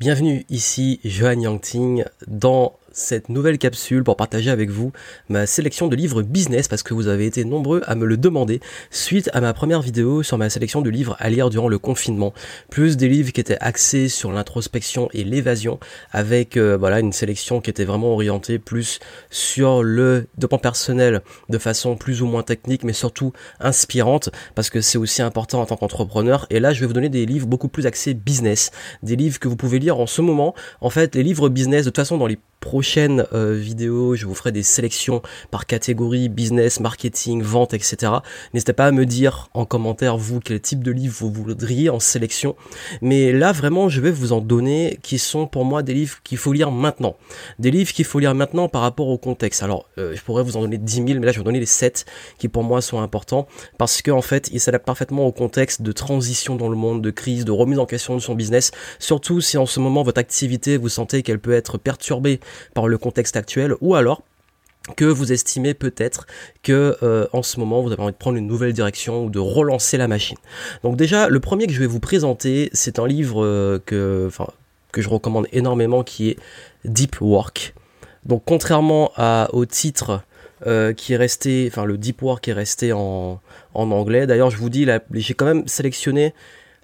Bienvenue ici, Johan Yangting, dans cette nouvelle capsule pour partager avec vous ma sélection de livres business parce que vous avez été nombreux à me le demander suite à ma première vidéo sur ma sélection de livres à lire durant le confinement. Plus des livres qui étaient axés sur l'introspection et l'évasion avec euh, voilà une sélection qui était vraiment orientée plus sur le développement personnel de façon plus ou moins technique mais surtout inspirante parce que c'est aussi important en tant qu'entrepreneur et là je vais vous donner des livres beaucoup plus axés business, des livres que vous pouvez lire en ce moment. En fait, les livres business de toute façon dans les prochaine euh, vidéo, je vous ferai des sélections par catégorie, business, marketing, vente, etc. N'hésitez pas à me dire en commentaire, vous, quel type de livre vous voudriez en sélection. Mais là, vraiment, je vais vous en donner qui sont pour moi des livres qu'il faut lire maintenant. Des livres qu'il faut lire maintenant par rapport au contexte. Alors, euh, je pourrais vous en donner 10 000, mais là, je vais vous donner les 7 qui pour moi sont importants parce qu'en en fait, ils s'adaptent parfaitement au contexte de transition dans le monde, de crise, de remise en question de son business. Surtout si en ce moment, votre activité, vous sentez qu'elle peut être perturbée par le contexte actuel, ou alors que vous estimez peut-être que euh, en ce moment vous avez envie de prendre une nouvelle direction ou de relancer la machine. Donc déjà le premier que je vais vous présenter c'est un livre euh, que que je recommande énormément qui est Deep Work. Donc contrairement à, au titre euh, qui est resté, enfin le Deep Work est resté en, en anglais. D'ailleurs je vous dis j'ai quand même sélectionné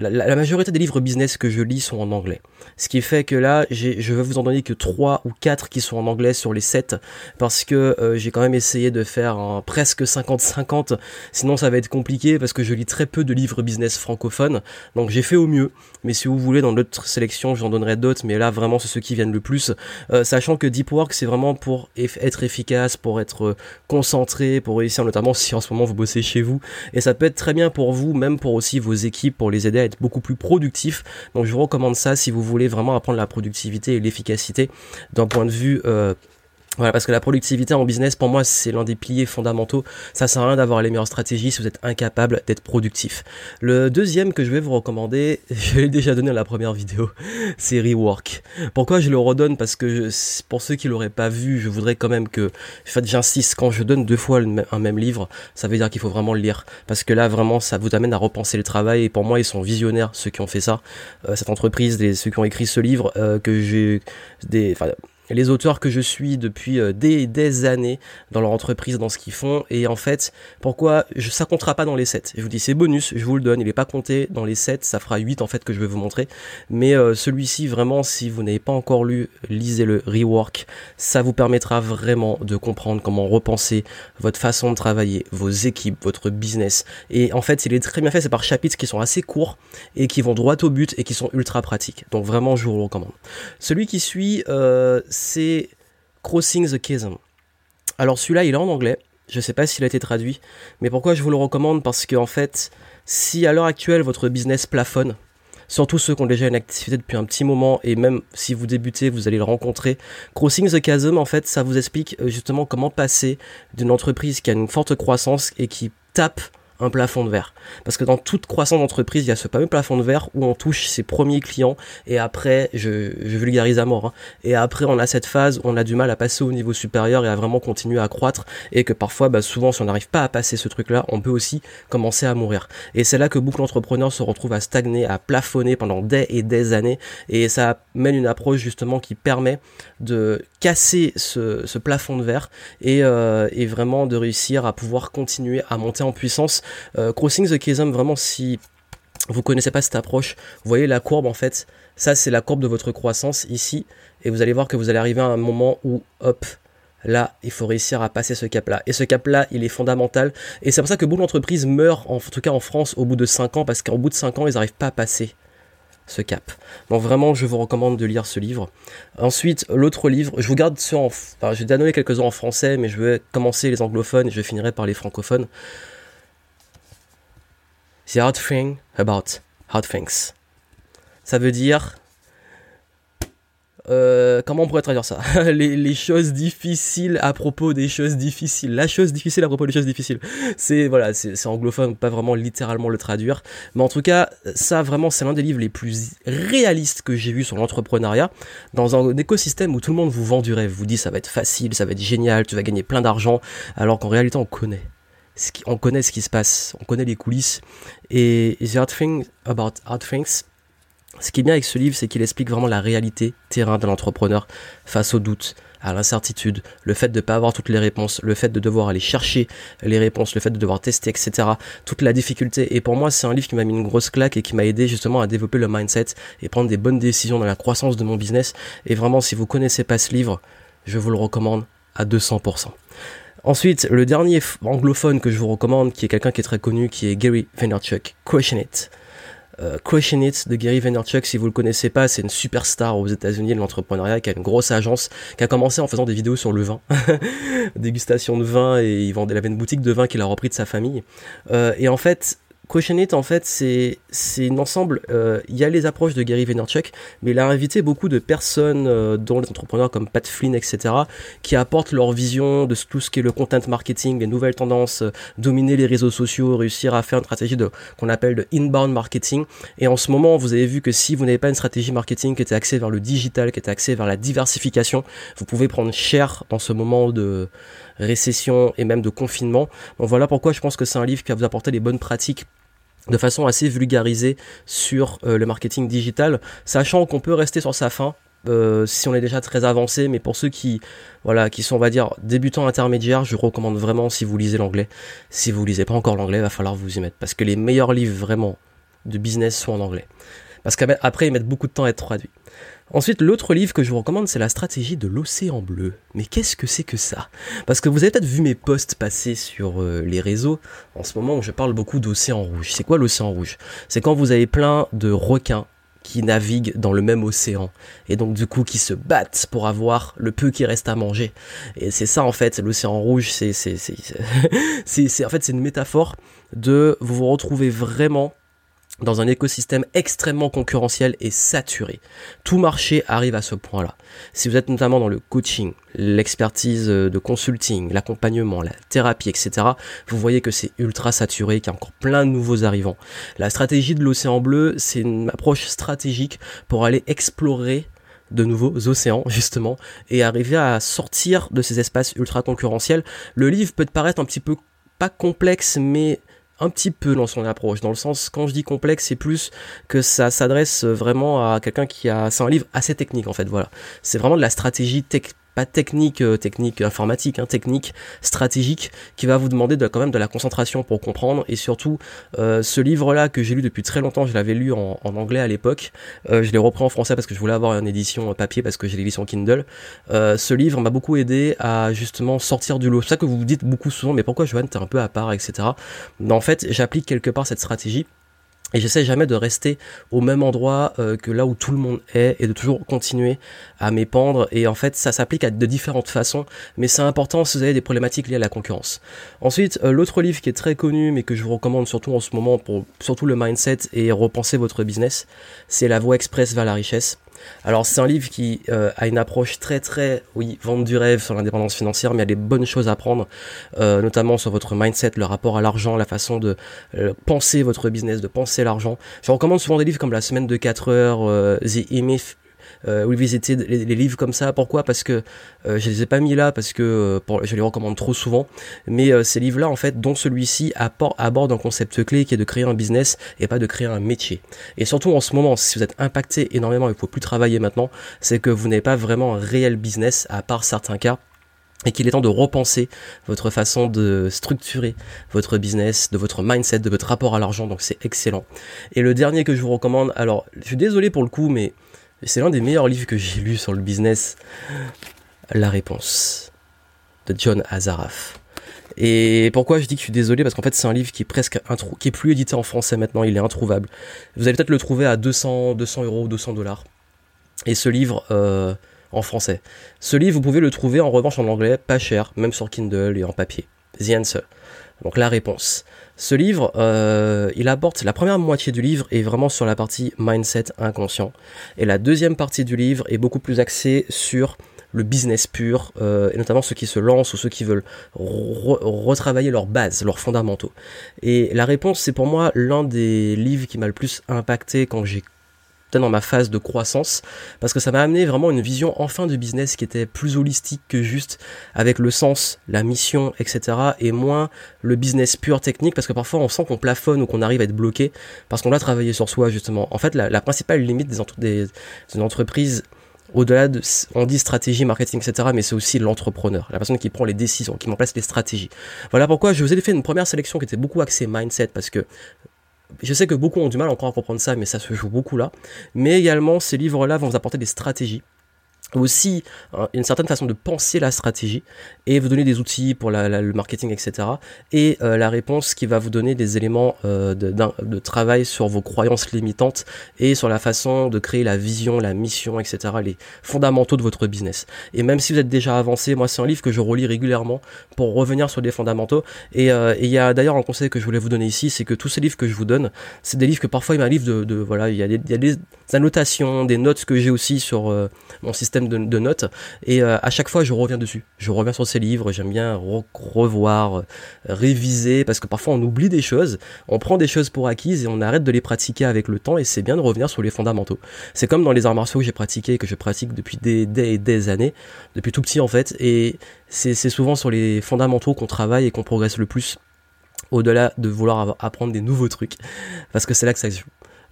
la, majorité des livres business que je lis sont en anglais. Ce qui fait que là, je vais vous en donner que 3 ou 4 qui sont en anglais sur les 7 parce que euh, j'ai quand même essayé de faire presque 50-50. Sinon, ça va être compliqué parce que je lis très peu de livres business francophones. Donc, j'ai fait au mieux. Mais si vous voulez, dans d'autres sélections, j'en donnerai d'autres. Mais là, vraiment, c'est ceux qui viennent le plus. Euh, sachant que Deep Work, c'est vraiment pour être efficace, pour être euh, concentré, pour réussir, notamment si en ce moment vous bossez chez vous. Et ça peut être très bien pour vous, même pour aussi vos équipes, pour les aider à beaucoup plus productif. Donc je vous recommande ça si vous voulez vraiment apprendre la productivité et l'efficacité d'un point de vue euh, voilà, parce que la productivité en business, pour moi, c'est l'un des piliers fondamentaux. Ça sert à rien d'avoir les meilleures stratégies si vous êtes incapable d'être productif. Le deuxième que je vais vous recommander, je l'ai déjà donné dans la première vidéo, c'est Rework. Pourquoi je le redonne? Parce que pour ceux qui l'auraient pas vu, je voudrais quand même que, en fait, j'insiste, quand je donne deux fois un même livre, ça veut dire qu'il faut vraiment le lire. Parce que là, vraiment, ça vous amène à repenser le travail. Et pour moi, ils sont visionnaires, ceux qui ont fait ça. Euh, cette entreprise, ceux qui ont écrit ce livre, euh, que j'ai, des, enfin, les auteurs que je suis depuis euh, des, des années dans leur entreprise, dans ce qu'ils font. Et en fait, pourquoi je, ça comptera pas dans les 7 Je vous dis, c'est bonus, je vous le donne. Il n'est pas compté dans les 7, ça fera 8 en fait que je vais vous montrer. Mais euh, celui-ci, vraiment, si vous n'avez pas encore lu, lisez le Rework. Ça vous permettra vraiment de comprendre comment repenser votre façon de travailler, vos équipes, votre business. Et en fait, il est très bien fait, c'est par chapitres qui sont assez courts et qui vont droit au but et qui sont ultra pratiques. Donc vraiment, je vous le recommande. Celui qui suit, euh, c'est Crossing the Chasm. Alors celui-là, il est en anglais. Je ne sais pas s'il a été traduit, mais pourquoi je vous le recommande? Parce que en fait, si à l'heure actuelle votre business plafonne, surtout ceux qui ont déjà une activité depuis un petit moment et même si vous débutez, vous allez le rencontrer. Crossing the Chasm, en fait, ça vous explique euh, justement comment passer d'une entreprise qui a une forte croissance et qui tape un plafond de verre. Parce que dans toute croissance d'entreprise, il y a ce fameux plafond de verre où on touche ses premiers clients et après, je, vulgarise à mort, hein, et après on a cette phase où on a du mal à passer au niveau supérieur et à vraiment continuer à croître et que parfois, bah, souvent, si on n'arrive pas à passer ce truc-là, on peut aussi commencer à mourir. Et c'est là que beaucoup d'entrepreneurs se retrouvent à stagner, à plafonner pendant des et des années et ça mène une approche justement qui permet de casser ce, plafond de verre et, euh, et vraiment de réussir à pouvoir continuer à monter en puissance Crossing the Chasm, vraiment, si vous connaissez pas cette approche, vous voyez la courbe en fait, ça c'est la courbe de votre croissance ici, et vous allez voir que vous allez arriver à un moment où, hop, là, il faut réussir à passer ce cap-là. Et ce cap-là, il est fondamental. Et c'est pour ça que beaucoup d'entreprises meurent, en tout cas en France, au bout de 5 ans, parce qu'au bout de 5 ans, ils n'arrivent pas à passer ce cap. Donc vraiment, je vous recommande de lire ce livre. Ensuite, l'autre livre, je vous garde ce en... Enfin, j'ai donné quelques-uns en français, mais je vais commencer les anglophones et je finirai par les francophones. The hard thing about hard things. Ça veut dire euh, comment on pourrait traduire ça? Les, choses difficiles à propos des choses difficiles. La chose difficile à propos des choses difficiles. C'est voilà, c'est anglophone, pas vraiment littéralement le traduire, mais en tout cas, ça vraiment c'est l'un des livres les plus réalistes que j'ai vu sur l'entrepreneuriat dans un écosystème où tout le monde vous vend du rêve, vous dit ça va être facile, ça va être génial, tu vas gagner plein d'argent, alors qu'en réalité on connaît on connaît ce qui se passe, on connaît les coulisses. Et The Hard Thing About Hard Things, Ce qui est bien avec ce livre, c'est qu'il explique vraiment la réalité terrain de l'entrepreneur face aux doutes, à l'incertitude, le fait de ne pas avoir toutes les réponses, le fait de devoir aller chercher les réponses, le fait de devoir tester, etc. Toute la difficulté. Et pour moi, c'est un livre qui m'a mis une grosse claque et qui m'a aidé justement à développer le mindset et prendre des bonnes décisions dans la croissance de mon business. Et vraiment, si vous connaissez pas ce livre, je vous le recommande à 200%. Ensuite, le dernier anglophone que je vous recommande, qui est quelqu'un qui est très connu, qui est Gary Vaynerchuk, Question It. Euh, Question It de Gary Vaynerchuk, si vous le connaissez pas, c'est une superstar aux États-Unis de l'entrepreneuriat qui a une grosse agence, qui a commencé en faisant des vidéos sur le vin, dégustation de vin, et il, vendait, il avait une boutique de vin qu'il a repris de sa famille. Euh, et en fait, Question It, en fait, c'est un ensemble. Euh, il y a les approches de Gary Vaynerchuk, mais il a invité beaucoup de personnes, euh, dont les entrepreneurs comme Pat Flynn, etc., qui apportent leur vision de tout ce qui est le content marketing, les nouvelles tendances, euh, dominer les réseaux sociaux, réussir à faire une stratégie qu'on appelle de inbound marketing. Et en ce moment, vous avez vu que si vous n'avez pas une stratégie marketing qui était axée vers le digital, qui était axée vers la diversification, vous pouvez prendre cher dans ce moment de récession et même de confinement. Donc voilà pourquoi je pense que c'est un livre qui va vous apporter les bonnes pratiques de façon assez vulgarisée sur euh, le marketing digital, sachant qu'on peut rester sur sa fin. Euh, si on est déjà très avancé, mais pour ceux qui, voilà, qui sont, on va dire, débutants intermédiaires, je recommande vraiment si vous lisez l'anglais. Si vous lisez pas encore l'anglais, va falloir vous y mettre, parce que les meilleurs livres vraiment de business sont en anglais. Parce qu'après, ils mettent beaucoup de temps à être traduits. Ensuite, l'autre livre que je vous recommande, c'est La stratégie de l'océan bleu. Mais qu'est-ce que c'est que ça? Parce que vous avez peut-être vu mes posts passer sur euh, les réseaux en ce moment où je parle beaucoup d'océan rouge. C'est quoi l'océan rouge? C'est quand vous avez plein de requins qui naviguent dans le même océan et donc du coup qui se battent pour avoir le peu qui reste à manger et c'est ça en fait l'océan rouge c'est en fait une métaphore de vous vous retrouvez vraiment dans un écosystème extrêmement concurrentiel et saturé. Tout marché arrive à ce point-là. Si vous êtes notamment dans le coaching, l'expertise de consulting, l'accompagnement, la thérapie, etc., vous voyez que c'est ultra saturé, qu'il y a encore plein de nouveaux arrivants. La stratégie de l'océan bleu, c'est une approche stratégique pour aller explorer de nouveaux océans justement et arriver à sortir de ces espaces ultra concurrentiels. Le livre peut paraître un petit peu pas complexe mais un petit peu dans son approche. Dans le sens, quand je dis complexe, c'est plus que ça s'adresse vraiment à quelqu'un qui a. C'est un livre assez technique en fait, voilà. C'est vraiment de la stratégie tech technique, euh, technique informatique, hein, technique stratégique, qui va vous demander de, quand même de la concentration pour comprendre. Et surtout, euh, ce livre-là que j'ai lu depuis très longtemps, je l'avais lu en, anglais à l'époque, euh, je l'ai repris en français parce que je voulais avoir une édition papier parce que j'ai l'édition Kindle. ce livre m'a beaucoup aidé à justement sortir du lot. C'est ça que vous vous dites beaucoup souvent, mais pourquoi Joanne, t'es un peu à part, etc. En fait, j'applique quelque part cette stratégie et j'essaie jamais de rester au même endroit euh, que là où tout le monde est et de toujours continuer à m'épandre. Et en fait, ça s'applique à de différentes façons, mais c'est important si vous avez des problématiques liées à la concurrence. Ensuite, euh, l'autre livre qui est très connu, mais que je vous recommande surtout en ce moment pour surtout le mindset et repenser votre business, c'est La Voie Express vers la richesse. Alors c'est un livre qui euh, a une approche très très, oui, vente du rêve sur l'indépendance financière, mais il y a des bonnes choses à prendre, euh, notamment sur votre mindset, le rapport à l'argent, la façon de euh, penser votre business, de penser l'argent. Je recommande souvent des livres comme La semaine de 4 heures, The euh, revisiter les, les, livres comme ça. Pourquoi? Parce que euh, je les ai pas mis là parce que euh, pour, je les recommande trop souvent. Mais euh, ces livres-là, en fait, dont celui-ci aborde un concept clé qui est de créer un business et pas de créer un métier. Et surtout en ce moment, si vous êtes impacté énormément, il faut plus travailler maintenant, c'est que vous n'avez pas vraiment un réel business à part certains cas et qu'il est temps de repenser votre façon de structurer votre business, de votre mindset, de votre rapport à l'argent, donc c'est excellent. Et le dernier que je vous recommande, alors je suis désolé pour le coup, mais c'est l'un des meilleurs livres que j'ai lu sur le business. La réponse de John Azaraf. Et pourquoi je dis que je suis désolé? Parce qu'en fait, c'est un livre qui est presque qui est plus édité en français maintenant. Il est introuvable. Vous allez peut-être le trouver à 200, 200 euros, 200 dollars. Et ce livre euh, en français. Ce livre, vous pouvez le trouver en revanche en anglais, pas cher, même sur Kindle et en papier. The Answer. Donc la réponse. Ce livre, euh, il aborde la première moitié du livre est vraiment sur la partie mindset inconscient, et la deuxième partie du livre est beaucoup plus axée sur le business pur, euh, et notamment ceux qui se lancent ou ceux qui veulent retravailler leurs bases, leurs fondamentaux. Et la réponse, c'est pour moi l'un des livres qui m'a le plus impacté quand j'ai dans ma phase de croissance parce que ça m'a amené vraiment une vision enfin de business qui était plus holistique que juste avec le sens, la mission, etc. et moins le business pur technique parce que parfois on sent qu'on plafonne ou qu'on arrive à être bloqué parce qu'on doit travailler sur soi justement. En fait, la, principale limite des, des, des entreprises au-delà de, on dit stratégie, marketing, etc., mais c'est aussi l'entrepreneur, la personne qui prend les décisions, qui met en place les stratégies. Voilà pourquoi je vous ai fait une première sélection qui était beaucoup axée mindset, parce que je sais que beaucoup ont du mal encore à comprendre ça, mais ça se joue beaucoup là. Mais également, ces livres-là vont vous apporter des stratégies aussi hein, une certaine façon de penser la stratégie et vous donner des outils pour le marketing, etc. Et euh, la réponse qui va vous donner des éléments euh, de, travail sur vos croyances limitantes et sur la façon de créer la vision, la mission, etc. Les fondamentaux de votre business. Et même si vous êtes déjà avancé, moi c'est un livre que je relis régulièrement pour revenir sur des fondamentaux. Et euh, il y a d'ailleurs un conseil que je voulais vous donner ici, c'est que tous ces livres que je vous donne, c'est des livres que parfois il m'arrive de, de, voilà, il y a des annotations, des notes que j'ai aussi sur mon système de, notes. Et euh, à chaque fois, je reviens dessus. Je reviens sur ces livres. J'aime bien revoir, euh, réviser, parce que parfois on oublie des choses. On prend des choses pour acquises et on arrête de les pratiquer avec le temps. Et c'est bien de revenir sur les fondamentaux. C'est comme dans les arts martiaux que j'ai pratiqué, que je pratique depuis des, des, des années, depuis tout petit en fait. Et c'est souvent sur les fondamentaux qu'on travaille et qu'on progresse le plus au-delà de vouloir apprendre des nouveaux trucs parce que c'est là que ça joue.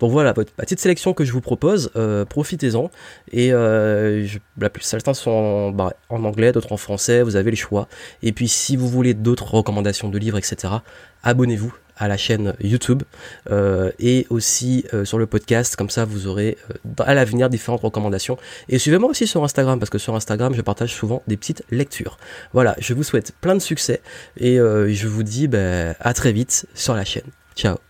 Donc voilà, petite sélection que je vous propose, euh, profitez-en. Et euh, la plus, certains sont bah, en anglais, d'autres en français, vous avez le choix. Et puis si vous voulez d'autres recommandations de livres, etc., abonnez-vous à la chaîne YouTube euh, et aussi sur le podcast, comme ça vous aurez à l'avenir différentes recommandations. Et suivez-moi aussi sur Instagram, parce que sur Instagram je partage souvent des petites lectures. Voilà, je vous souhaite plein de succès et je vous dis bah, à très vite sur la chaîne. Ciao